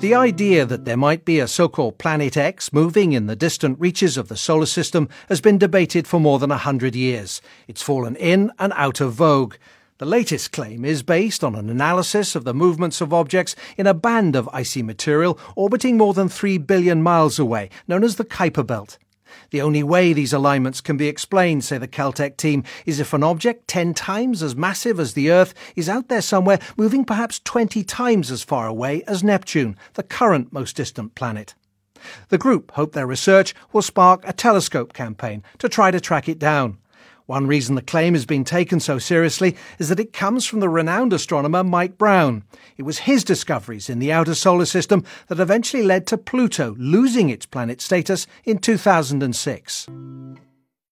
The idea that there might be a so called Planet X moving in the distant reaches of the solar system has been debated for more than a hundred years. It's fallen in and out of vogue. The latest claim is based on an analysis of the movements of objects in a band of icy material orbiting more than 3 billion miles away, known as the Kuiper Belt. The only way these alignments can be explained, say the Caltech team, is if an object 10 times as massive as the Earth is out there somewhere, moving perhaps 20 times as far away as Neptune, the current most distant planet. The group hope their research will spark a telescope campaign to try to track it down. One reason the claim has been taken so seriously is that it comes from the renowned astronomer Mike Brown. It was his discoveries in the outer solar system that eventually led to Pluto losing its planet status in 2006.